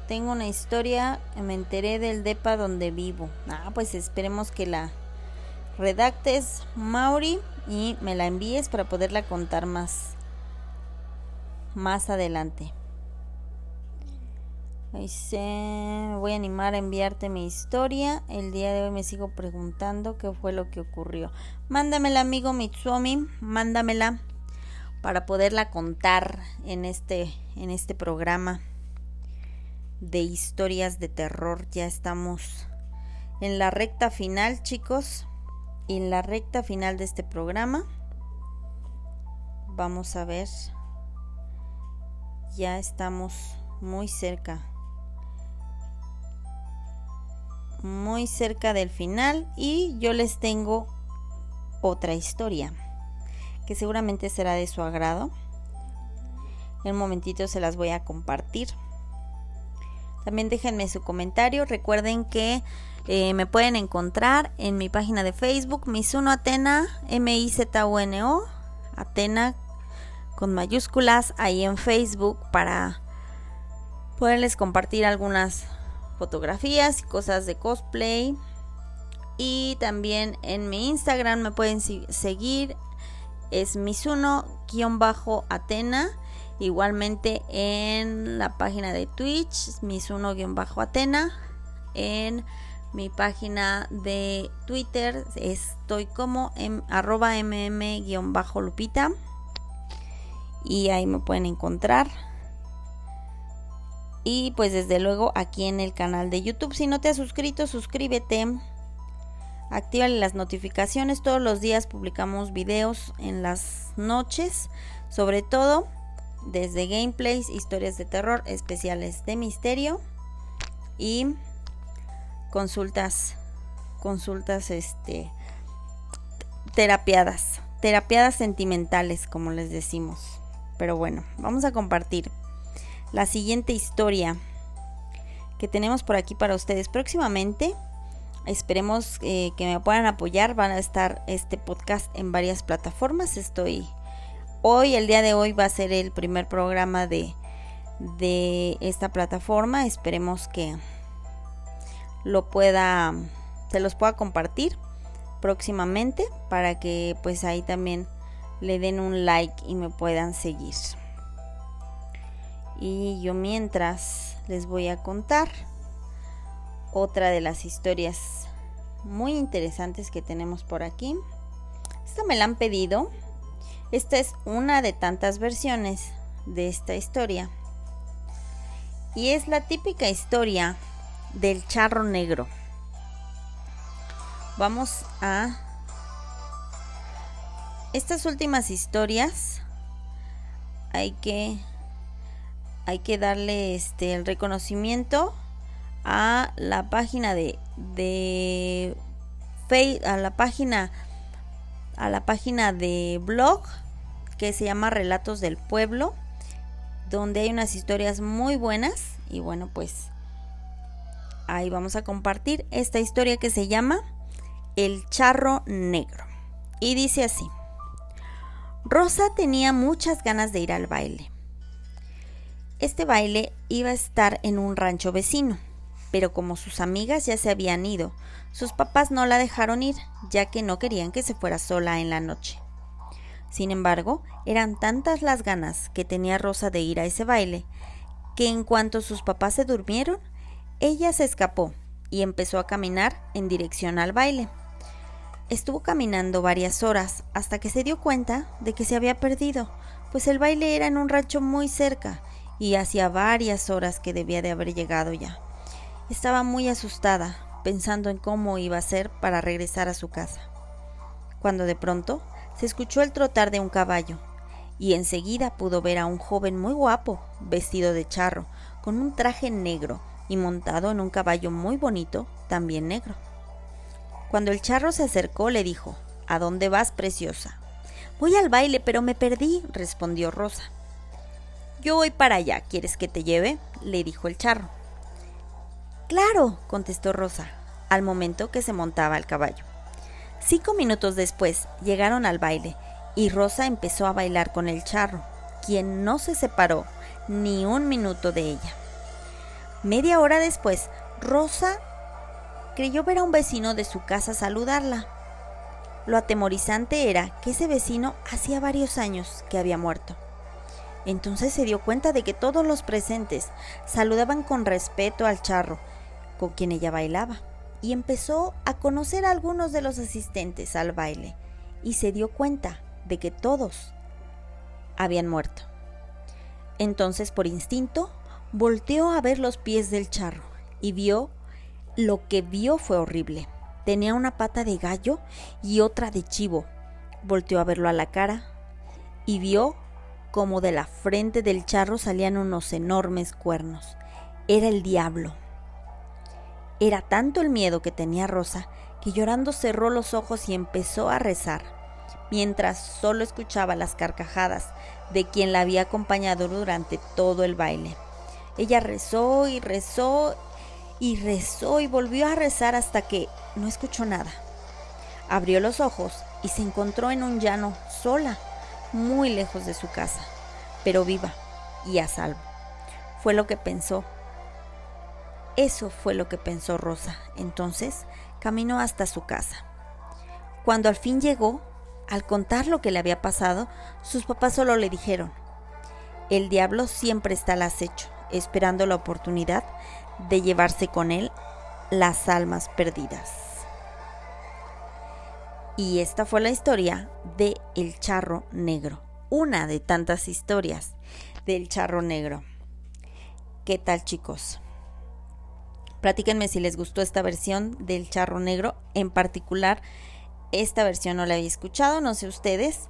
tengo una historia, me enteré del DEPA donde vivo. Ah, pues esperemos que la redactes, Mauri y me la envíes para poderla contar más más adelante. Dice, voy a animar a enviarte mi historia. El día de hoy me sigo preguntando qué fue lo que ocurrió. Mándamela, amigo Mitsuomi, mándamela para poderla contar en este en este programa de historias de terror. Ya estamos en la recta final, chicos en la recta final de este programa vamos a ver ya estamos muy cerca muy cerca del final y yo les tengo otra historia que seguramente será de su agrado. En un momentito se las voy a compartir. También déjenme su comentario. Recuerden que eh, me pueden encontrar en mi página de Facebook, Misuno Atena, M-I-Z-U-N-O, Atena con mayúsculas, ahí en Facebook para poderles compartir algunas fotografías y cosas de cosplay. Y también en mi Instagram me pueden seguir, es Misuno-Atena. Igualmente en la página de Twitch, Misuno-Atena. En mi página de Twitter estoy como en arroba mm-lupita. Y ahí me pueden encontrar. Y pues desde luego aquí en el canal de YouTube. Si no te has suscrito, suscríbete. Actívale las notificaciones. Todos los días publicamos videos en las noches. Sobre todo desde gameplays, historias de terror, especiales de misterio y consultas consultas este terapiadas, terapiadas sentimentales como les decimos. Pero bueno, vamos a compartir la siguiente historia que tenemos por aquí para ustedes próximamente. Esperemos eh, que me puedan apoyar. Van a estar este podcast en varias plataformas. Estoy hoy, el día de hoy, va a ser el primer programa de, de esta plataforma. Esperemos que lo pueda, se los pueda compartir próximamente para que pues ahí también le den un like y me puedan seguir. Y yo mientras les voy a contar otra de las historias muy interesantes que tenemos por aquí. Esta me la han pedido. Esta es una de tantas versiones de esta historia. Y es la típica historia del charro negro. Vamos a estas últimas historias. Hay que hay que darle este el reconocimiento a la página de de a la página a la página de blog que se llama Relatos del Pueblo, donde hay unas historias muy buenas y bueno, pues ahí vamos a compartir esta historia que se llama El charro negro. Y dice así: Rosa tenía muchas ganas de ir al baile. Este baile iba a estar en un rancho vecino, pero como sus amigas ya se habían ido, sus papás no la dejaron ir, ya que no querían que se fuera sola en la noche. Sin embargo, eran tantas las ganas que tenía Rosa de ir a ese baile, que en cuanto sus papás se durmieron, ella se escapó y empezó a caminar en dirección al baile. Estuvo caminando varias horas hasta que se dio cuenta de que se había perdido, pues el baile era en un rancho muy cerca y hacía varias horas que debía de haber llegado ya. Estaba muy asustada, pensando en cómo iba a ser para regresar a su casa. Cuando de pronto se escuchó el trotar de un caballo, y enseguida pudo ver a un joven muy guapo, vestido de charro, con un traje negro y montado en un caballo muy bonito, también negro. Cuando el charro se acercó, le dijo ¿A dónde vas, preciosa? Voy al baile, pero me perdí, respondió Rosa. Yo voy para allá. ¿Quieres que te lleve? le dijo el charro. Claro, contestó Rosa, al momento que se montaba al caballo. Cinco minutos después llegaron al baile y Rosa empezó a bailar con el charro, quien no se separó ni un minuto de ella. Media hora después, Rosa creyó ver a un vecino de su casa saludarla. Lo atemorizante era que ese vecino hacía varios años que había muerto. Entonces se dio cuenta de que todos los presentes saludaban con respeto al charro con quien ella bailaba y empezó a conocer a algunos de los asistentes al baile y se dio cuenta de que todos habían muerto. Entonces por instinto volteó a ver los pies del charro y vio lo que vio fue horrible. Tenía una pata de gallo y otra de chivo. Volteó a verlo a la cara y vio como de la frente del charro salían unos enormes cuernos. Era el diablo. Era tanto el miedo que tenía Rosa que llorando cerró los ojos y empezó a rezar, mientras solo escuchaba las carcajadas de quien la había acompañado durante todo el baile. Ella rezó y rezó y rezó y volvió a rezar hasta que no escuchó nada. Abrió los ojos y se encontró en un llano sola muy lejos de su casa, pero viva y a salvo. Fue lo que pensó. Eso fue lo que pensó Rosa. Entonces caminó hasta su casa. Cuando al fin llegó, al contar lo que le había pasado, sus papás solo le dijeron, el diablo siempre está al acecho, esperando la oportunidad de llevarse con él las almas perdidas. Y esta fue la historia de El Charro Negro, una de tantas historias del Charro Negro. ¿Qué tal chicos? Platíquenme si les gustó esta versión del charro negro. En particular, esta versión no la había escuchado, no sé ustedes.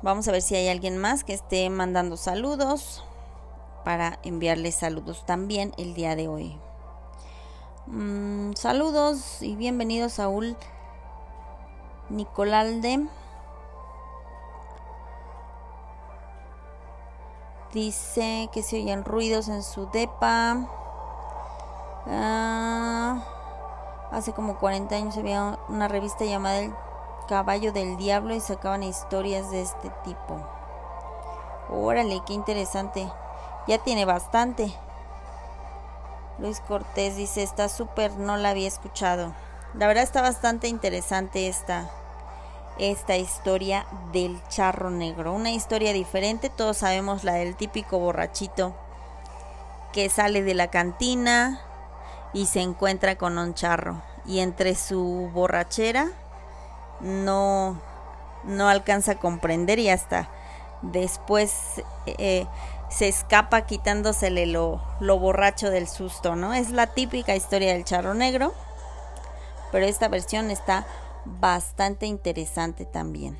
Vamos a ver si hay alguien más que esté mandando saludos para enviarles saludos también el día de hoy. Mm, saludos y bienvenidos Saúl Nicolalde. Dice que se oyen ruidos en su depa. Ah, hace como 40 años había una revista llamada El Caballo del Diablo y sacaban historias de este tipo. Órale, qué interesante. Ya tiene bastante. Luis Cortés dice, está súper, no la había escuchado. La verdad está bastante interesante esta, esta historia del charro negro. Una historia diferente, todos sabemos la del típico borrachito que sale de la cantina y se encuentra con un charro. Y entre su borrachera no, no alcanza a comprender y hasta después eh, se escapa quitándosele lo, lo borracho del susto, ¿no? Es la típica historia del charro negro, pero esta versión está bastante interesante también.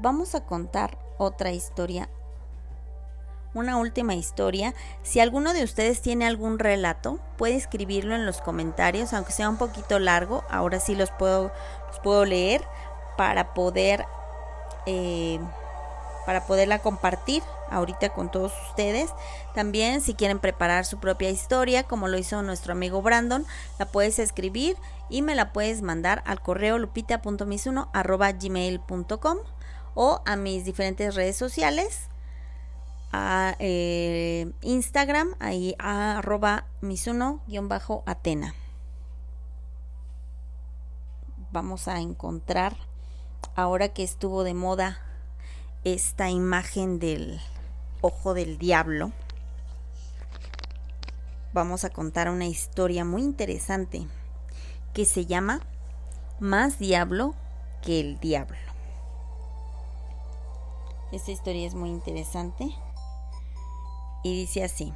Vamos a contar otra historia, una última historia. Si alguno de ustedes tiene algún relato, puede escribirlo en los comentarios, aunque sea un poquito largo. Ahora sí los puedo, los puedo leer para poder, eh, para poderla compartir ahorita con todos ustedes. También si quieren preparar su propia historia, como lo hizo nuestro amigo Brandon, la puedes escribir y me la puedes mandar al correo lupita.misuno.gmail.com o a mis diferentes redes sociales a eh, Instagram ahí a arroba misuno-atena vamos a encontrar ahora que estuvo de moda esta imagen del ojo del diablo vamos a contar una historia muy interesante que se llama Más Diablo que el Diablo. Esta historia es muy interesante y dice así.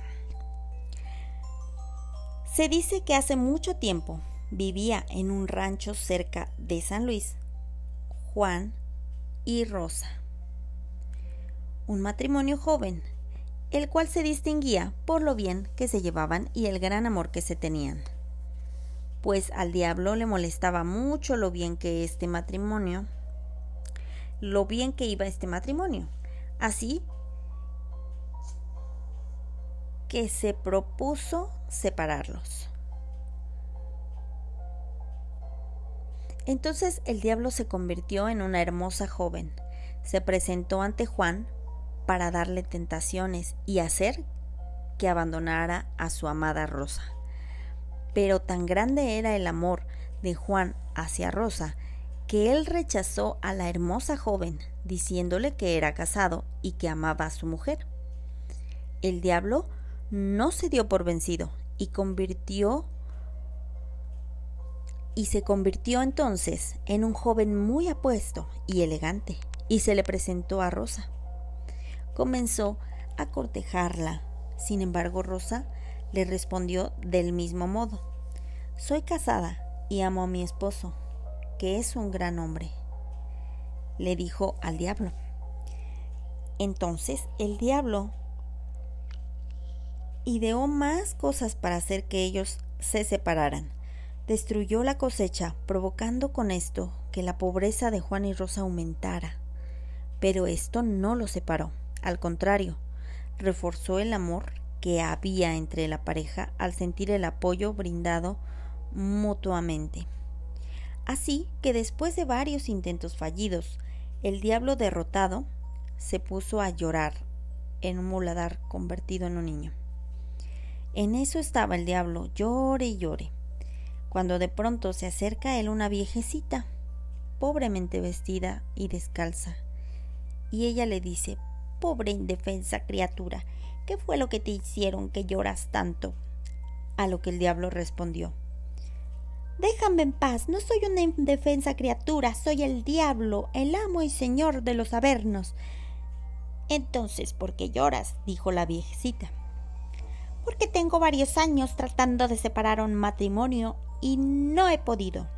Se dice que hace mucho tiempo vivía en un rancho cerca de San Luis Juan y Rosa, un matrimonio joven, el cual se distinguía por lo bien que se llevaban y el gran amor que se tenían pues al diablo le molestaba mucho lo bien que este matrimonio, lo bien que iba este matrimonio. Así que se propuso separarlos. Entonces el diablo se convirtió en una hermosa joven, se presentó ante Juan para darle tentaciones y hacer que abandonara a su amada Rosa. Pero tan grande era el amor de Juan hacia Rosa que él rechazó a la hermosa joven, diciéndole que era casado y que amaba a su mujer. El diablo no se dio por vencido y convirtió y se convirtió entonces en un joven muy apuesto y elegante y se le presentó a Rosa. Comenzó a cortejarla. Sin embargo, Rosa le respondió del mismo modo. Soy casada y amo a mi esposo, que es un gran hombre. Le dijo al diablo. Entonces el diablo ideó más cosas para hacer que ellos se separaran. Destruyó la cosecha, provocando con esto que la pobreza de Juan y Rosa aumentara. Pero esto no lo separó. Al contrario, reforzó el amor que había entre la pareja al sentir el apoyo brindado mutuamente. Así que después de varios intentos fallidos, el diablo derrotado se puso a llorar en un muladar convertido en un niño. En eso estaba el diablo, llore y llore, cuando de pronto se acerca a él una viejecita, pobremente vestida y descalza, y ella le dice, pobre indefensa criatura, ¿Qué fue lo que te hicieron que lloras tanto? A lo que el diablo respondió. Déjame en paz, no soy una indefensa criatura, soy el diablo, el amo y señor de los avernos. Entonces, ¿por qué lloras? dijo la viejecita. Porque tengo varios años tratando de separar un matrimonio y no he podido.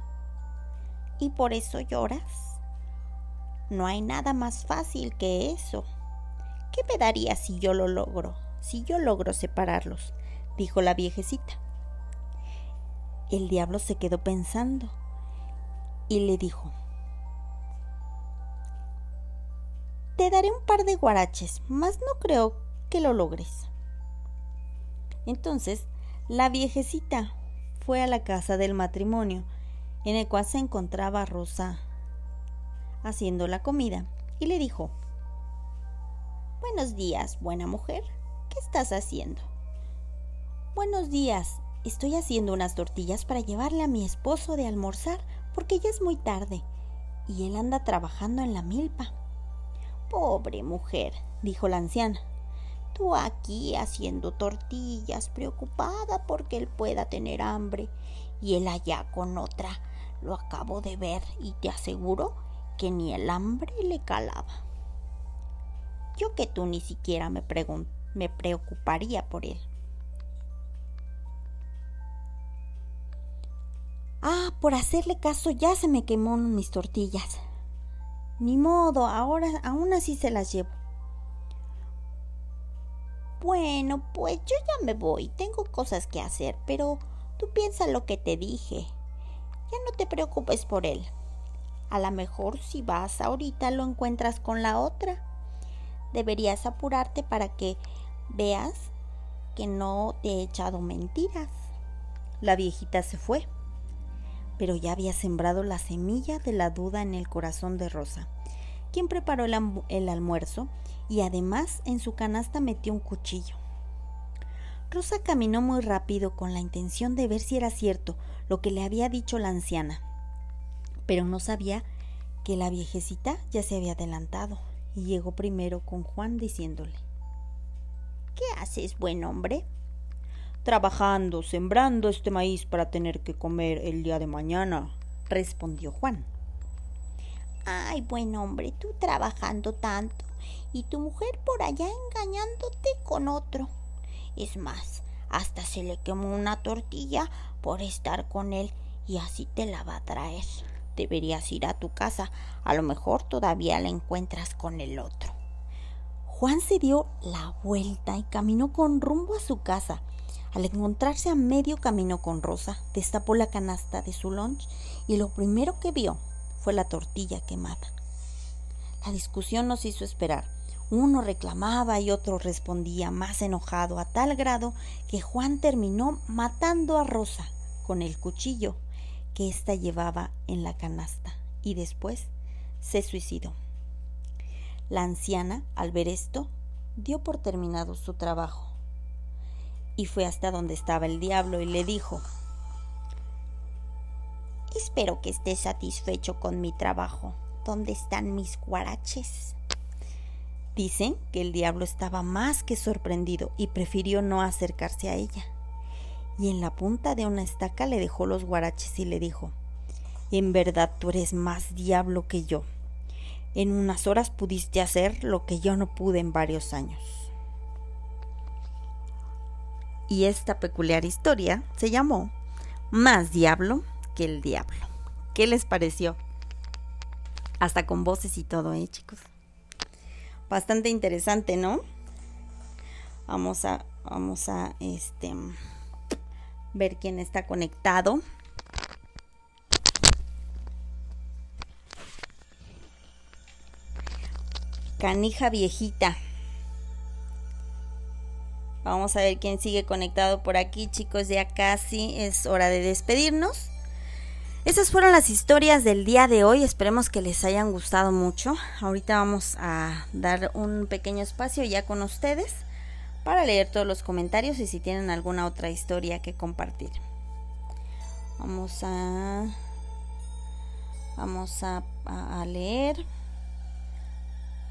¿Y por eso lloras? No hay nada más fácil que eso. ¿Qué me daría si yo lo logro? Si yo logro separarlos, dijo la viejecita. El diablo se quedó pensando y le dijo, Te daré un par de guaraches, mas no creo que lo logres. Entonces, la viejecita fue a la casa del matrimonio, en el cual se encontraba Rosa haciendo la comida, y le dijo, Buenos días, buena mujer, ¿qué estás haciendo? Buenos días, estoy haciendo unas tortillas para llevarle a mi esposo de almorzar, porque ya es muy tarde, y él anda trabajando en la milpa. Pobre mujer, dijo la anciana. Tú aquí haciendo tortillas, preocupada porque él pueda tener hambre, y él allá con otra. Lo acabo de ver y te aseguro que ni el hambre le calaba. Yo que tú ni siquiera me, preocuparía por él. Ah, por hacerle caso ya se me quemó mis tortillas. Ni modo, ahora aún así se las llevo. Bueno, pues yo ya me voy, tengo cosas que hacer, pero tú piensa lo que te dije. Ya no te preocupes por él. A lo mejor si vas ahorita lo encuentras con la otra. Deberías apurarte para que veas que no te he echado mentiras. La viejita se fue pero ya había sembrado la semilla de la duda en el corazón de Rosa, quien preparó el, almuerzo y además en su canasta metió un cuchillo. Rosa caminó muy rápido con la intención de ver si era cierto lo que le había dicho la anciana, pero no sabía que la viejecita ya se había adelantado y llegó primero con Juan diciéndole ¿Qué haces, buen hombre? Trabajando, sembrando este maíz para tener que comer el día de mañana, respondió Juan. Ay, buen hombre, tú trabajando tanto y tu mujer por allá engañándote con otro. Es más, hasta se le quemó una tortilla por estar con él y así te la va a traer. Deberías ir a tu casa, a lo mejor todavía la encuentras con el otro. Juan se dio la vuelta y caminó con rumbo a su casa. Al encontrarse a medio camino con Rosa, destapó la canasta de su lunch y lo primero que vio fue la tortilla quemada. La discusión nos hizo esperar. Uno reclamaba y otro respondía más enojado a tal grado que Juan terminó matando a Rosa con el cuchillo que ésta llevaba en la canasta y después se suicidó. La anciana, al ver esto, dio por terminado su trabajo y fue hasta donde estaba el diablo y le dijo, Espero que estés satisfecho con mi trabajo. ¿Dónde están mis guaraches? Dicen que el diablo estaba más que sorprendido y prefirió no acercarse a ella. Y en la punta de una estaca le dejó los guaraches y le dijo, En verdad tú eres más diablo que yo. En unas horas pudiste hacer lo que yo no pude en varios años y esta peculiar historia se llamó Más diablo que el diablo. ¿Qué les pareció? Hasta con voces y todo, ¿eh, chicos? Bastante interesante, ¿no? Vamos a, vamos a, este, ver quién está conectado. Canija viejita. Vamos a ver quién sigue conectado por aquí, chicos. Ya casi es hora de despedirnos. Esas fueron las historias del día de hoy. Esperemos que les hayan gustado mucho. Ahorita vamos a dar un pequeño espacio ya con ustedes para leer todos los comentarios y si tienen alguna otra historia que compartir. Vamos a vamos a, a leer.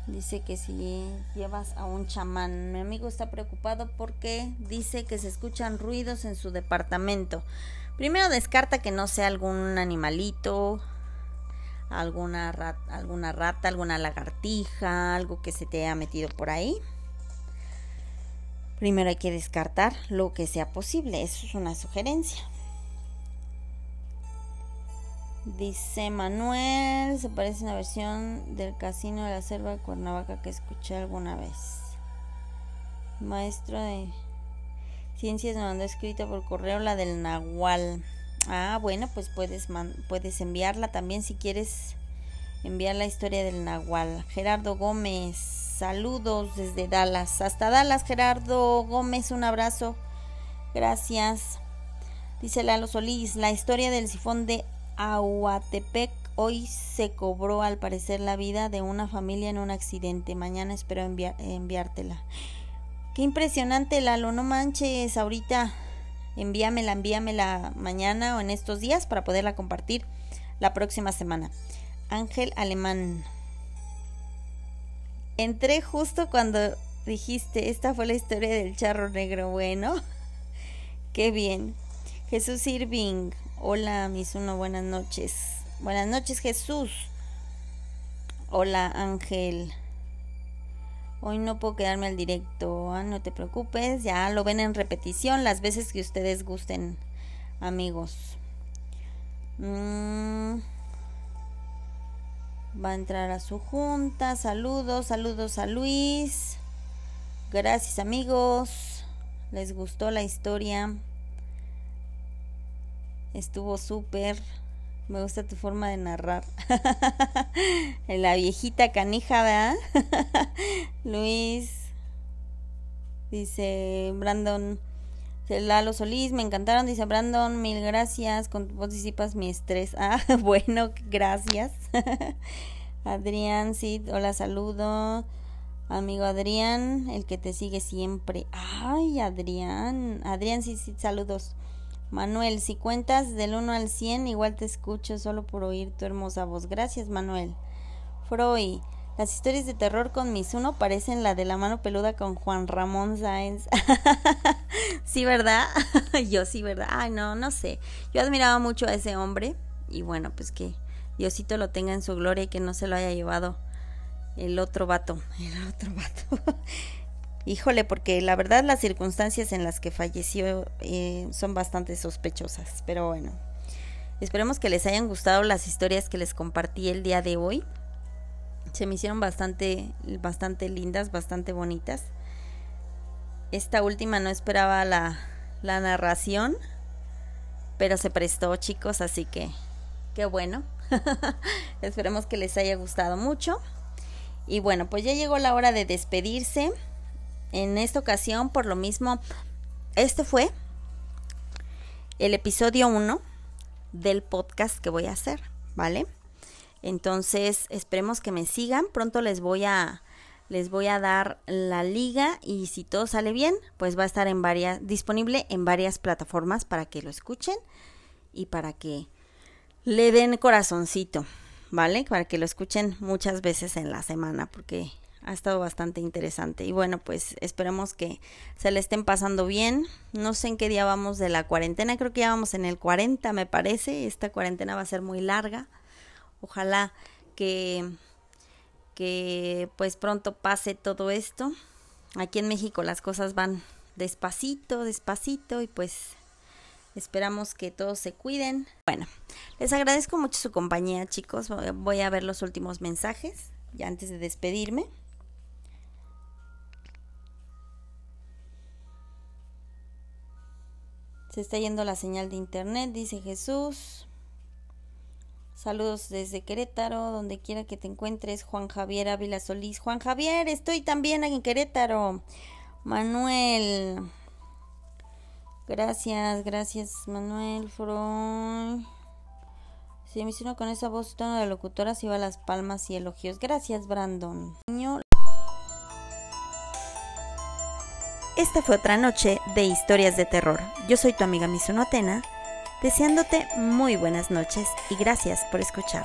Dice que si llevas a un chamán. Mi amigo está preocupado porque dice que se escuchan ruidos en su departamento. Primero descarta que no sea algún animalito, alguna rata, alguna rata, alguna lagartija, algo que se te haya metido por ahí. Primero hay que descartar lo que sea posible, eso es una sugerencia. Dice Manuel, se parece a una versión del Casino de la Selva de Cuernavaca que escuché alguna vez. Maestro de Ciencias me mandó escrita por correo la del Nahual. Ah, bueno, pues puedes, puedes enviarla también si quieres enviar la historia del Nahual. Gerardo Gómez, saludos desde Dallas. Hasta Dallas, Gerardo Gómez, un abrazo. Gracias. Dice Lalo Solís, la historia del sifón de Ahuatepec hoy se cobró al parecer la vida de una familia en un accidente. Mañana espero enviártela. Qué impresionante, Lalo, no manches, ahorita envíamela, envíamela mañana o en estos días para poderla compartir la próxima semana. Ángel Alemán. Entré justo cuando dijiste, esta fue la historia del charro negro. Bueno, qué bien. Jesús Irving. Hola, mis uno, buenas noches. Buenas noches, Jesús. Hola, Ángel. Hoy no puedo quedarme al directo, ah, no te preocupes, ya lo ven en repetición las veces que ustedes gusten, amigos. Mm. Va a entrar a su junta, saludos, saludos a Luis. Gracias amigos, les gustó la historia. Estuvo súper. Me gusta tu forma de narrar. la viejita canija, ¿verdad? Luis. Dice Brandon. Lalo Solís, me encantaron, dice Brandon, mil gracias, con vos disipas mi estrés. Ah, bueno, gracias. Adrián, sí, hola, saludo. Amigo Adrián, el que te sigue siempre. Ay, Adrián. Adrián, sí, sí, saludos. Manuel, si cuentas del 1 al 100, igual te escucho solo por oír tu hermosa voz. Gracias, Manuel. Freud, las historias de terror con Misuno parecen la de la mano peluda con Juan Ramón Sáenz. sí, ¿verdad? Yo sí, ¿verdad? Ay, no, no sé. Yo admiraba mucho a ese hombre y bueno, pues que Diosito lo tenga en su gloria y que no se lo haya llevado el otro vato. El otro vato. Híjole, porque la verdad las circunstancias en las que falleció eh, son bastante sospechosas, pero bueno. Esperemos que les hayan gustado las historias que les compartí el día de hoy. Se me hicieron bastante, bastante lindas, bastante bonitas. Esta última no esperaba la, la narración, pero se prestó, chicos, así que qué bueno. Esperemos que les haya gustado mucho. Y bueno, pues ya llegó la hora de despedirse en esta ocasión, por lo mismo, este fue el episodio 1 del podcast que voy a hacer, ¿vale? Entonces, esperemos que me sigan. Pronto les voy a les voy a dar la liga y si todo sale bien, pues va a estar en varias disponible en varias plataformas para que lo escuchen y para que le den corazoncito, ¿vale? Para que lo escuchen muchas veces en la semana porque ha estado bastante interesante. Y bueno, pues esperemos que se le estén pasando bien. No sé en qué día vamos de la cuarentena, creo que ya vamos en el 40, me parece. Esta cuarentena va a ser muy larga. Ojalá que que pues pronto pase todo esto. Aquí en México las cosas van despacito, despacito y pues esperamos que todos se cuiden. Bueno, les agradezco mucho su compañía, chicos. Voy a ver los últimos mensajes ya antes de despedirme. Se está yendo la señal de internet, dice Jesús. Saludos desde Querétaro, donde quiera que te encuentres, Juan Javier Ávila Solís. Juan Javier, estoy también en Querétaro. Manuel. Gracias, gracias, Manuel. Freud. Se me hicieron con esa voz tono de locutora, se iba las palmas y elogios. Gracias, Brandon. Esta fue otra noche de historias de terror. Yo soy tu amiga Misuno Atena, deseándote muy buenas noches y gracias por escuchar.